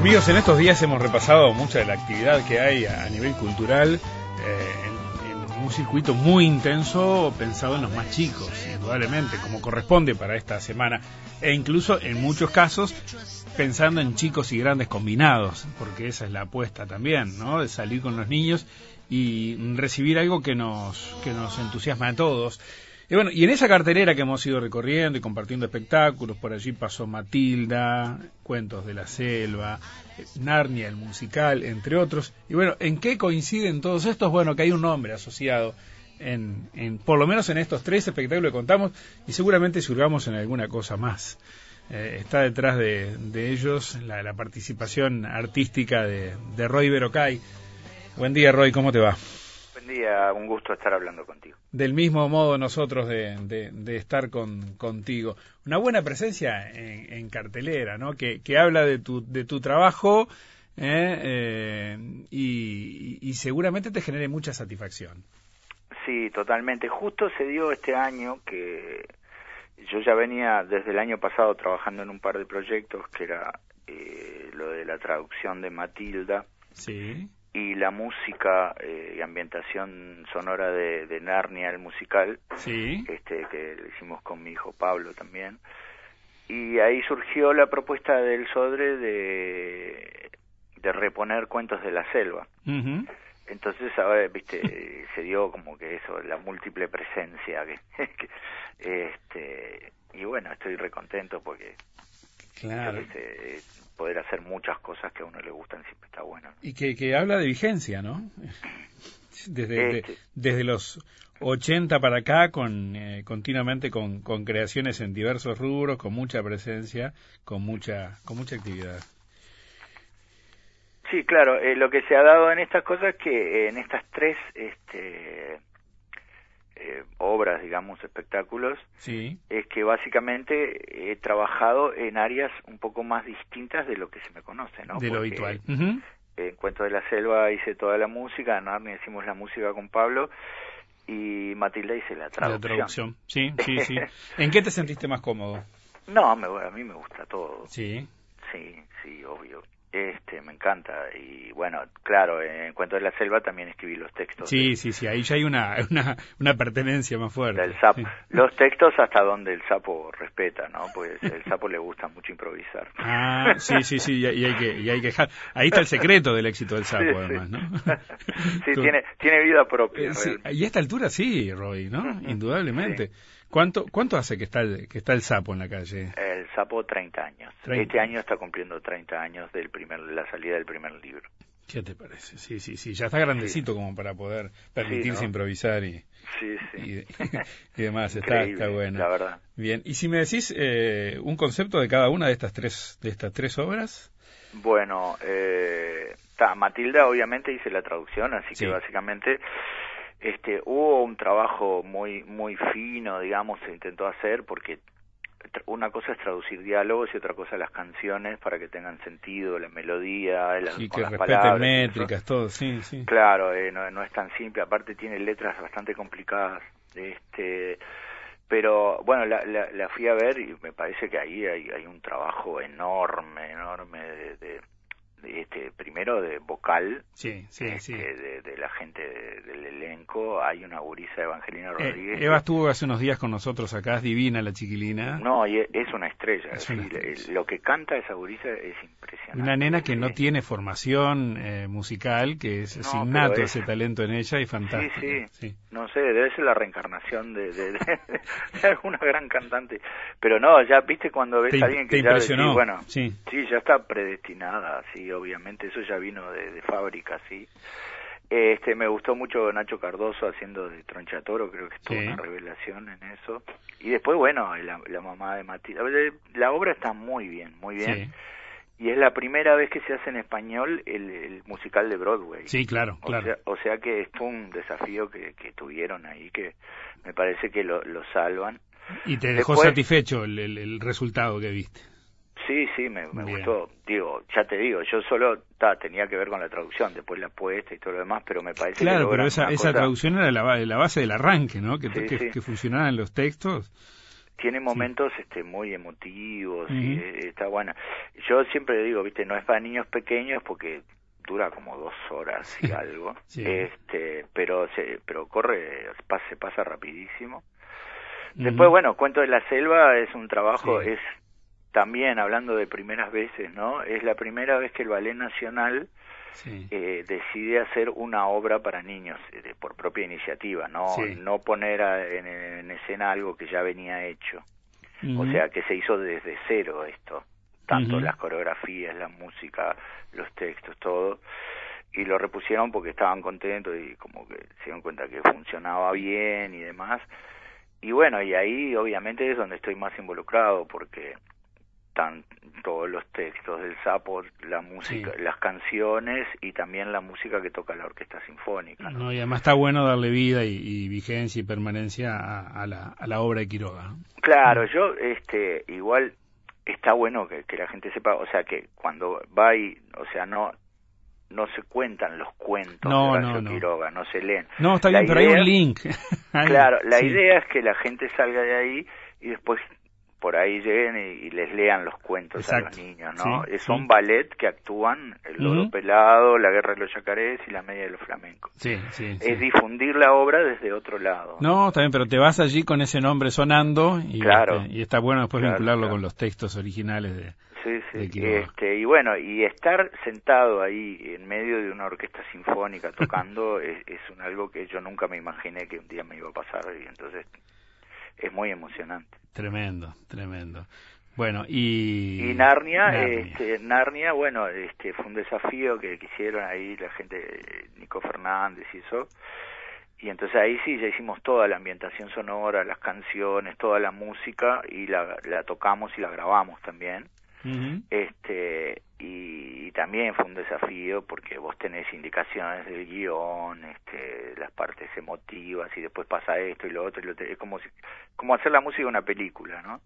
Amigos, en estos días hemos repasado mucha de la actividad que hay a, nivel cultural eh, en, en, un circuito muy intenso pensado en los más chicos, indudablemente, como corresponde para esta semana, e incluso en muchos casos pensando en chicos y grandes combinados, porque esa es la apuesta también, ¿no? De salir con los niños y recibir algo que nos, que nos entusiasma a todos. Y bueno, y en esa cartelera que hemos ido recorriendo y compartiendo espectáculos, por allí pasó Matilda, Cuentos de la Selva, Narnia, el musical, entre otros. Y bueno, ¿en qué coinciden todos estos? Bueno, que hay un nombre asociado en, en por lo menos en estos tres espectáculos que contamos y seguramente surgamos en alguna cosa más. Eh, está detrás de, de ellos la, participación artística de, de Roy Berocay. Buen día, Roy, ¿cómo te va? Día, un gusto estar hablando contigo. Del mismo modo nosotros de, de, estar con, contigo. Una buena presencia en, cartelera, ¿no? Que, que, habla de tu, de tu trabajo ¿eh? Eh, y, y, seguramente te genere mucha satisfacción. Sí, totalmente. Justo se dio este año que yo ya venía desde el año pasado trabajando en un par de proyectos que era eh, lo de la traducción de Matilda. Sí y la música eh, y ambientación sonora de, de, Narnia, el musical, sí. este, que lo hicimos con mi hijo Pablo también. Y ahí surgió la propuesta del Sodre de, de reponer cuentos de la selva. Entonces ahora, viste, se dio como que eso, la múltiple presencia. Que, este, y bueno, estoy recontento porque claro poder hacer muchas cosas que a uno le gustan siempre está bueno. Y que, que habla de vigencia, ¿no? Desde, este. desde los 80 para acá, con eh, continuamente con, con, creaciones en diversos rubros, con mucha presencia, con mucha, con mucha actividad. Sí, claro. Eh, lo que se ha dado en estas cosas es que en estas tres este, eh, obras, digamos, espectáculos, sí. es que básicamente he trabajado en áreas un poco más distintas de lo que se me conoce, ¿no? De lo habitual. En Cuento de la Selva hice toda la música, en Narnia hicimos la música con Pablo y Matilda hice la traducción. La traducción, sí, sí, sí. ¿En qué te sentiste más cómodo? No, me, a mí me gusta todo. Sí. Sí, sí, obvio. Este, me encanta. Y bueno, claro, en cuanto a la selva también escribí los textos. Sí, sí, sí, ahí ya hay una, una, una pertenencia más fuerte. Del sapo. Los textos hasta donde el sapo respeta, ¿no? Pues el sapo le gusta mucho improvisar. Ah, sí, sí, sí, y hay que, y hay que dejar. Ahí está el secreto del éxito del sapo, además, ¿no? sí, tiene, tiene vida propia. Eh, y a esta altura sí, Roy, ¿no? Indudablemente. ¿Cuánto, ¿Cuánto hace que está, el, que está el sapo en la calle? El sapo 30 años. Este año está cumpliendo 30 años del primer, la salida del primer libro. ¿Qué te parece? Sí, sí, sí. Ya está grandecito como para poder permitirse improvisar y, sí, y, demás. Está, está bueno. La verdad. Bien. ¿Y si me decís eh, un concepto de cada una de estas tres, de estas tres obras? Bueno, eh, Matilda obviamente hice la traducción, así que básicamente este hubo un trabajo muy muy fino digamos se intentó hacer porque una cosa es traducir diálogos y otra cosa las canciones para que tengan sentido la melodía las, y que respeten métricas todo sí sí. Claro eh, no, no es tan simple aparte tiene letras bastante complicadas este pero bueno la, la, la fui a ver y me parece que ahí hay, hay un trabajo enorme enorme de, de este primero de vocal sí, sí, este, sí. De, de, la gente del elenco hay una gurisa Evangelina eh, Rodríguez Eva estuvo hace unos días con nosotros acá es divina la chiquilina no y es una estrella, es una estrella. lo que canta esa gurisa es impresionante una nena que no tiene formación eh, musical que es, es innato ese talento en ella y fantástico sí, no sé debe ser la reencarnación de, de, alguna gran cantante pero no ya viste cuando ves a alguien que ya impresionó. bueno sí. sí ya está predestinada sí obviamente, eso ya vino de, fábrica, sí. Este, me gustó mucho Nacho Cardoso haciendo de Tronchatoro, creo que es toda una revelación en eso. Y después, bueno, la, mamá de Matilda. La obra está muy bien, muy bien. Y es la primera vez que se hace en español el, musical de Broadway. Sí, claro, claro. O sea, que es un desafío que, tuvieron ahí, que me parece que lo, salvan. Y te dejó satisfecho el, el resultado que viste. Sí, sí, me, gustó. Digo, ya te digo, yo solo tenía que ver con la traducción, después la puesta y todo lo demás, pero me parece claro, que pero esa, esa traducción era la, la, base del arranque, ¿no? Que, que, funcionaran los textos. tiene momentos este muy emotivos y eh, está buena. Yo siempre digo, viste, no es para niños pequeños porque dura como dos horas y algo, este, pero se, pero corre, se pasa rapidísimo. Después, bueno, Cuento de la Selva es un trabajo, es también hablando de primeras veces, ¿no? Es la primera vez que el Ballet Nacional eh, decide hacer una obra para niños eh, por propia iniciativa, no, no poner en, escena algo que ya venía hecho. O sea, que se hizo desde cero esto, tanto las coreografías, la música, los textos, todo. Y lo repusieron porque estaban contentos y como que se dieron cuenta que funcionaba bien y demás. Y bueno, y ahí obviamente es donde estoy más involucrado porque están todos los textos del sapo, la música, las canciones y también la música que toca la orquesta sinfónica. ¿no? y además está bueno darle vida y, vigencia y permanencia a, la, a la obra de Quiroga. Claro, yo este igual está bueno que, que la gente sepa, o sea que cuando va y, o sea, no no se cuentan los cuentos de Horacio Quiroga, no se leen. No, está bien, pero hay un link. claro, la idea es que la gente salga de ahí y después ahí lleguen y, les lean los cuentos a los niños, ¿no? Son ballet que actúan El Loro Pelado, La Guerra de los Yacarés y La Media de los Flamencos. Sí, sí, es difundir la obra desde otro lado. No, está bien, pero te vas allí con ese nombre sonando y, claro, este, y está bueno después vincularlo con los textos originales de, Sí, sí. este, y bueno, y estar sentado ahí en medio de una orquesta sinfónica tocando es, es un, algo que yo nunca me imaginé que un día me iba a pasar y entonces es muy emocionante. Tremendo, tremendo. Bueno, y... Y Narnia, Narnia, Este, Narnia bueno, este, fue un desafío que quisieron ahí la gente, Nico Fernández y eso. Y entonces ahí sí, ya hicimos toda la ambientación sonora, las canciones, toda la música y la, la tocamos y la grabamos también este y, también fue un desafío porque vos tenés indicaciones del guion este las partes emotivas y después pasa esto y lo otro y lo es como como hacer la música de una película no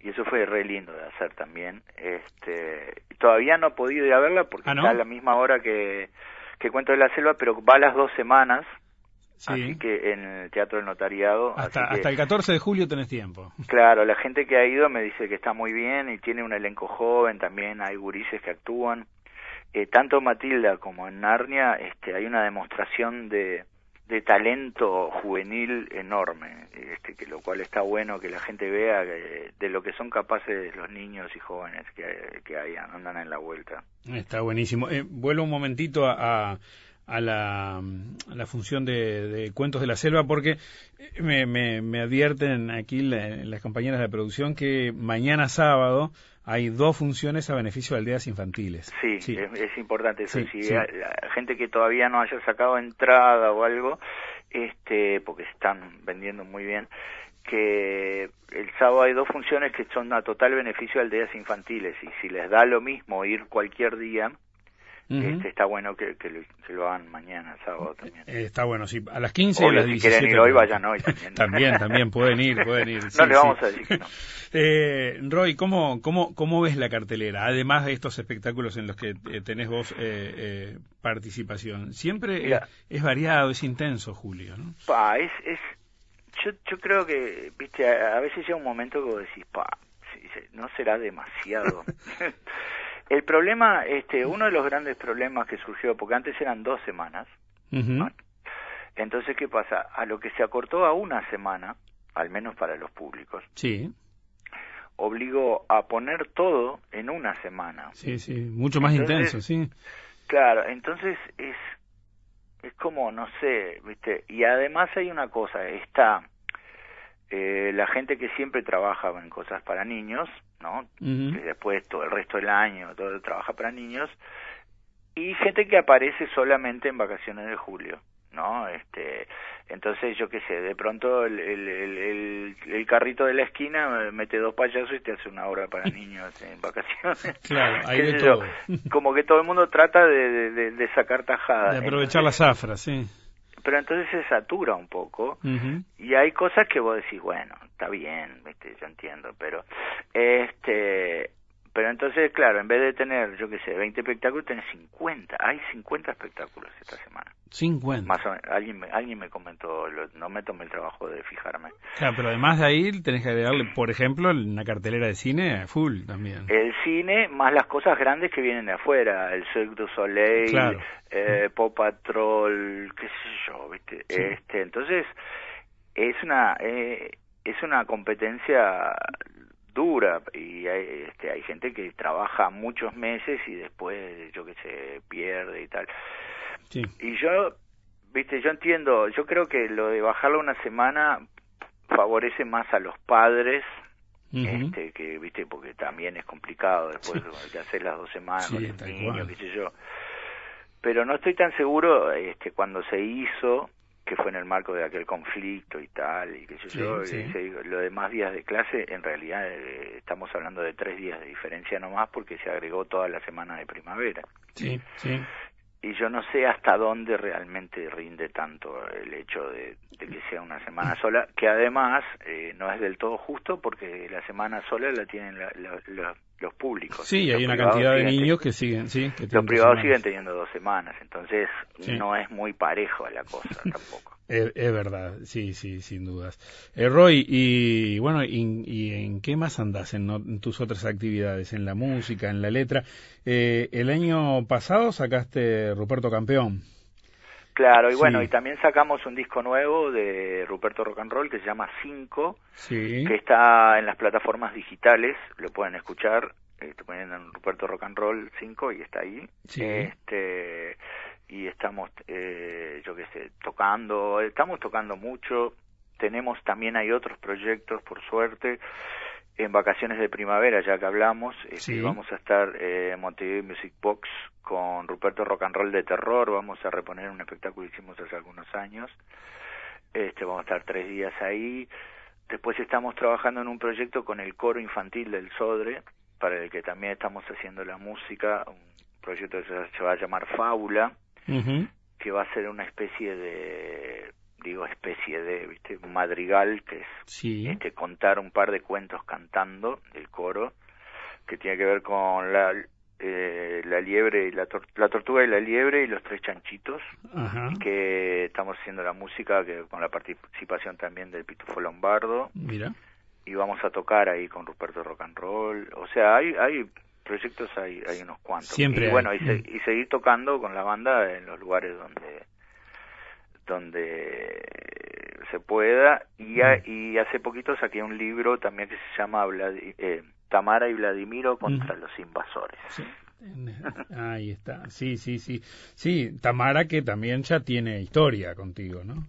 y eso fue re lindo de hacer también este todavía no he podido ir a verla porque ¿Ah, está a la misma hora que que cuento de la selva pero va a las dos semanas Así que en el Teatro del Notariado. Hasta, hasta el 14 de julio tenés tiempo. Claro, la gente que ha ido me dice que está muy bien y tiene un elenco joven, también hay gurises que actúan. Eh, tanto Matilda como en Narnia este, hay una demostración de, de talento juvenil enorme, este, que lo cual está bueno que la gente vea de lo que son capaces los niños y jóvenes que, que hay, andan en la vuelta. Está buenísimo. Eh, vuelvo un momentito a a la, la función de, Cuentos de la Selva porque me, me, advierten aquí las compañeras de producción que mañana sábado hay dos funciones a beneficio de aldeas infantiles. Sí, Es, importante eso. si la gente que todavía no haya sacado entrada o algo, este, porque se están vendiendo muy bien, que el sábado hay dos funciones que son a total beneficio de aldeas infantiles y si les da lo mismo ir cualquier día, este, está bueno que, que, lo, hagan mañana, sábado también. Eh, está bueno, sí. A las 15 o a las si quieren ir hoy, vayan hoy también. también, también, pueden ir, pueden ir. no le vamos a decir que no. eh, Roy, ¿cómo, cómo, ¿cómo ves la cartelera? Además de estos espectáculos en los que eh, tenés vos eh, eh, participación. Siempre es, variado, es intenso, Julio, ¿no? Pa, es... es yo, yo creo que, viste, a, veces llega un momento que vos decís, pa, no será demasiado. El problema, este, uno de los grandes problemas que surgió, porque antes eran dos semanas, entonces, ¿qué pasa? A lo que se acortó a una semana, al menos para los públicos, sí. obligó a poner todo en una semana. Sí, sí, mucho más intenso, sí. Claro, entonces es, es como, no sé, ¿viste? Y además hay una cosa, está eh, la gente que siempre trabaja en cosas para niños, ¿no? Que después todo el resto del año todo trabaja para niños y gente que aparece solamente en vacaciones de julio, ¿no? Este, entonces yo qué sé, de pronto el, el, el, carrito de la esquina mete dos payasos y te hace una obra para niños en vacaciones. Claro, hay de todo. Como que todo el mundo trata de, de, sacar tajadas. De aprovechar las zafras, sí pero entonces se satura un poco y hay cosas que vos decís, bueno, está bien, ¿viste? yo entiendo, pero este pero entonces, claro, en vez de tener, yo qué sé, 20 espectáculos, tenés 50. Hay 50 espectáculos esta semana. 50. Más o menos, alguien, me, alguien me comentó, no me tomé el trabajo de fijarme. Claro, pero además de ahí tenés que agregarle, por ejemplo, una cartelera de cine full también. El cine, más las cosas grandes que vienen de afuera, el Cirque du Soleil, eh, Pop Patrol, qué sé yo, ¿viste? Este, entonces, es una, eh, es una competencia dura y hay, este, hay gente que trabaja muchos meses y después yo que sé pierde y tal y yo viste yo entiendo yo creo que lo de bajarlo una semana favorece más a los padres este que viste porque también es complicado después de hacer las dos semanas con el niño qué sé yo. Pero no estoy tan seguro este cuando se hizo que fue en el marco de aquel conflicto y tal, y qué sé yo, lo de más días de clase, en realidad eh, estamos hablando de tres días de diferencia nomás porque se agregó toda la semana de primavera. Sí, sí. Y yo no sé hasta dónde realmente rinde tanto el hecho de, que sea una semana sola, que además eh, no es del todo justo porque la semana sola la tienen los públicos. Sí, hay una cantidad de niños que siguen, sí. Que los privados siguen teniendo dos semanas, entonces no es muy parejo la cosa tampoco. Es, verdad, sí, sí, sin dudas. Eh, Roy, y bueno, y, en qué más andas en, tus otras actividades? ¿En la música, en la letra? Eh, el año pasado sacaste Ruperto Campeón. Claro, y bueno, y también sacamos un disco nuevo de Ruperto Rock and Roll que se llama Cinco, que está en las plataformas digitales, lo pueden escuchar, eh, te ponen en Ruperto Rock and Roll 5 y está ahí. Este, y estamos, eh, yo qué sé, tocando, estamos tocando mucho, tenemos también hay otros proyectos, por suerte, en vacaciones de primavera, ya que hablamos, este, vamos a estar eh, en Montevideo Music Box con Ruperto Rock and Roll de Terror, vamos a reponer un espectáculo que hicimos hace algunos años, este, vamos a estar tres días ahí, después estamos trabajando en un proyecto con el coro infantil del Sodre, para el que también estamos haciendo la música, un proyecto que se va a llamar Fábula, que va a ser una especie de digo especie de viste madrigal que es este, contar un par de cuentos cantando del coro que tiene que ver con la eh, la liebre y la, la tortuga y la liebre y los tres chanchitos que estamos haciendo la música que con la participación también del pitufo lombardo. Mira. Y vamos a tocar ahí con Ruperto Rock and Roll. O sea hay hay proyectos hay, hay unos cuantos. Siempre. Y bueno, y, y, seguir tocando con la banda en los lugares donde donde se pueda y, y hace poquito saqué un libro también que se llama eh, Tamara y Vladimiro contra los invasores. Ahí está, sí, sí, sí. Sí, Tamara que también ya tiene historia contigo, ¿no?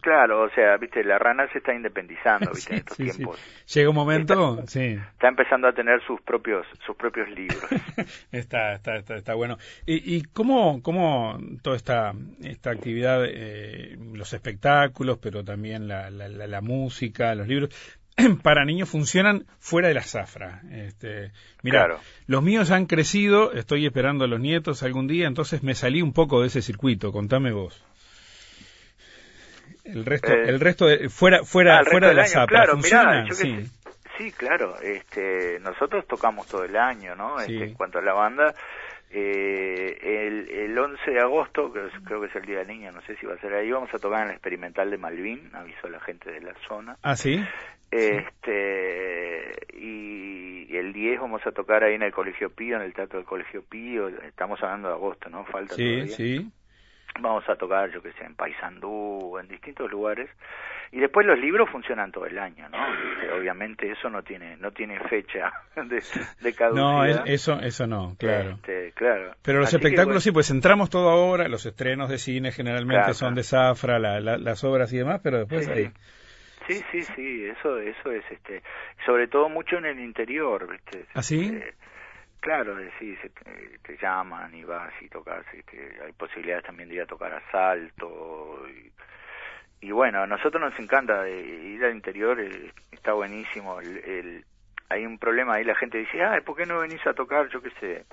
Claro, o sea, viste, la rana se está independizando, viste, en estos tiempos. Llega un momento, sí. Está empezando a tener sus propios, sus propios libros. está, está, está, bueno. ¿Y, y cómo, cómo toda esta, esta actividad, eh, los espectáculos, pero también la, la, la, música, los libros, para niños funcionan fuera de la zafra. Este, mira, los míos han crecido, estoy esperando a los nietos algún día, entonces me salí un poco de ese circuito. Contame vos. El resto, eh, el resto de, fuera, fuera, ah, fuera de la zapa, claro, ¿funciona? sí. sí, claro. Este, nosotros tocamos todo el año, ¿no? Este, en cuanto a la banda, eh, el, el 11 de agosto, que creo que es el Día del Niño, no sé si va a ser ahí, vamos a tocar en la experimental de Malvin, avisó la gente de la zona. Ah, sí. Este, y, y, el 10 vamos a tocar ahí en el Colegio Pío, en el Teatro del Colegio Pío, estamos hablando de agosto, ¿no? Falta sí, todavía. Sí, vamos a tocar, yo que sé, en Paysandú, en distintos lugares. Y después los libros funcionan todo el año, ¿no? Este, obviamente eso no tiene no tiene fecha de, de caducidad. No, eso eso no, claro. Este, claro. Pero los espectáculos sí, pues entramos todo ahora, los estrenos de cine generalmente son de Zafra, las obras y demás, pero después sí, ahí... Sí, sí, sí, eso eso es este, sobre todo mucho en el interior, ¿viste? ¿Ah, sí? Este, Claro, sí, se, te llaman y vas y tocas, este, hay posibilidades también de ir a tocar asalto y, y bueno, a nosotros nos encanta ir al interior, eh, está buenísimo, el, hay un problema ahí, la gente dice, ah, ¿por qué no venís a tocar, yo qué sé,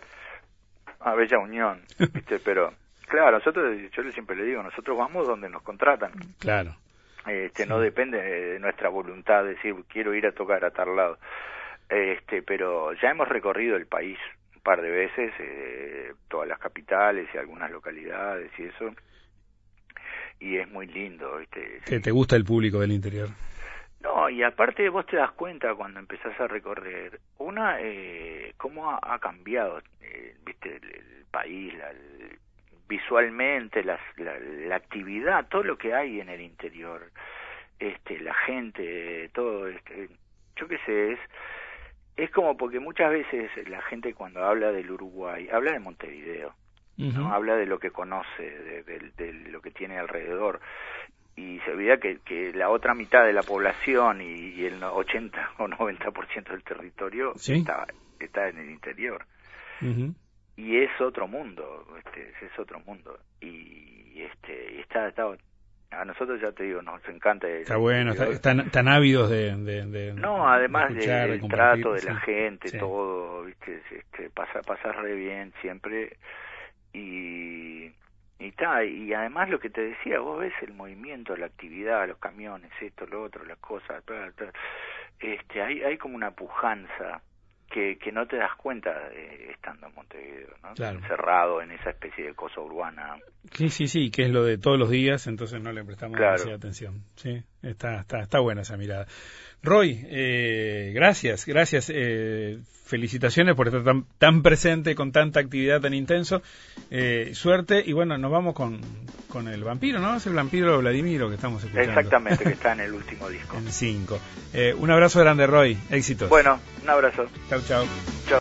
a Bella Unión? ¿viste? Pero, claro, nosotros, yo siempre le digo, nosotros vamos donde nos contratan. Claro. Este, No depende de nuestra voluntad de decir, quiero ir a tocar a tal lado Este, pero ya hemos recorrido el país un par de veces, eh, todas las capitales y algunas localidades y eso. Y es muy lindo, ¿viste? ¿Que te gusta el público del interior? No, y aparte vos te das cuenta cuando empezás a recorrer, una, eh, cómo ha, cambiado, eh, viste, el, país, la, visualmente, la, la, actividad, todo lo que hay en el interior, este, la gente, todo, este, yo qué sé, es, es como porque muchas veces la gente cuando habla del Uruguay, habla de Montevideo, ¿no? habla de lo que conoce, de, de, lo que tiene alrededor, y se olvida que, que la otra mitad de la población y, el 80 o 90% del territorio está, está en el interior. Y es otro mundo, este, es otro mundo. Y este está, está, a nosotros ya te digo, nos encanta. Está bueno, están, tan ávidos de, de, No, además del trato de la gente, todo, viste, este, pasa, pasa re bien siempre. Y, y, ta, y además lo que te decía, vos ves el movimiento, la actividad, los camiones, esto, lo otro, las cosas, este, hay, hay como una pujanza que, que no te das cuenta de, estando en Montevideo, ¿no? Encerrado en esa especie de cosa urbana. Sí, sí, sí, que es lo de todos los días, entonces no le prestamos demasiada atención. Sí, está, está, está buena esa mirada. Roy, eh, gracias, gracias. Eh, felicitaciones por estar tan, tan, presente con tanta actividad tan intenso. Eh, suerte y bueno, nos vamos con, con el vampiro, ¿no? Es el vampiro Vladimiro que estamos escuchando. Exactamente, que está en el último disco. en 5. un abrazo grande, Roy. Éxitos. Bueno, un abrazo. Chau, chau. Chau.